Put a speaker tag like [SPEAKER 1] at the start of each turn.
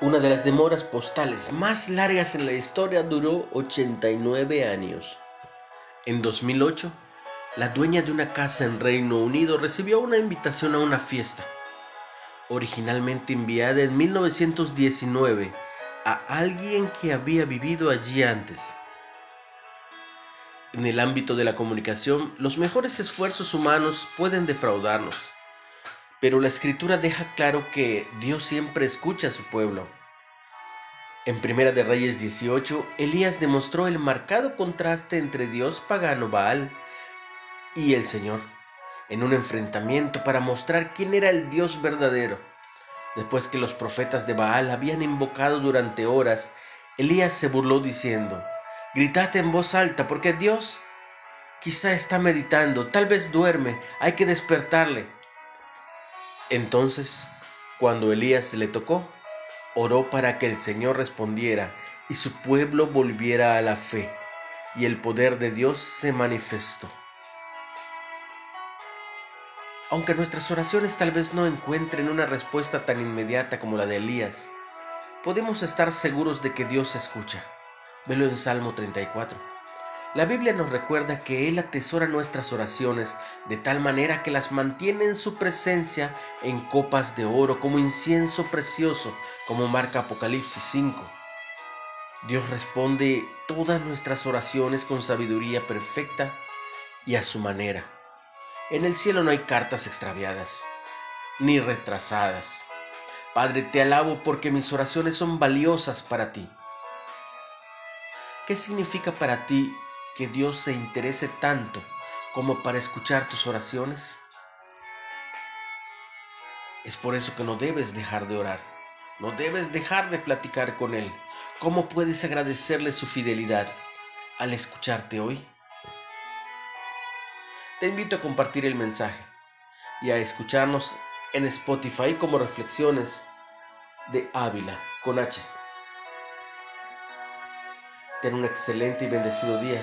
[SPEAKER 1] Una de las demoras postales más largas en la historia duró 89 años. En 2008, la dueña de una casa en Reino Unido recibió una invitación a una fiesta, originalmente enviada en 1919 a alguien que había vivido allí antes. En el ámbito de la comunicación, los mejores esfuerzos humanos pueden defraudarnos. Pero la escritura deja claro que Dios siempre escucha a su pueblo. En Primera de Reyes 18, Elías demostró el marcado contraste entre Dios pagano Baal y el Señor, en un enfrentamiento para mostrar quién era el Dios verdadero. Después que los profetas de Baal habían invocado durante horas, Elías se burló diciendo, Gritad en voz alta, porque Dios quizá está meditando, tal vez duerme, hay que despertarle. Entonces, cuando Elías le tocó, oró para que el Señor respondiera y su pueblo volviera a la fe, y el poder de Dios se manifestó. Aunque nuestras oraciones tal vez no encuentren una respuesta tan inmediata como la de Elías, podemos estar seguros de que Dios escucha. Velo en Salmo 34. La Biblia nos recuerda que Él atesora nuestras oraciones de tal manera que las mantiene en su presencia en copas de oro como incienso precioso, como marca Apocalipsis 5. Dios responde todas nuestras oraciones con sabiduría perfecta y a su manera. En el cielo no hay cartas extraviadas, ni retrasadas. Padre, te alabo porque mis oraciones son valiosas para ti. ¿Qué significa para ti que Dios se interese tanto como para escuchar tus oraciones? Es por eso que no debes dejar de orar, no debes dejar de platicar con Él. ¿Cómo puedes agradecerle su fidelidad al escucharte hoy? Te invito a compartir el mensaje y a escucharnos en Spotify como reflexiones de Ávila con H. Ten un excelente y bendecido día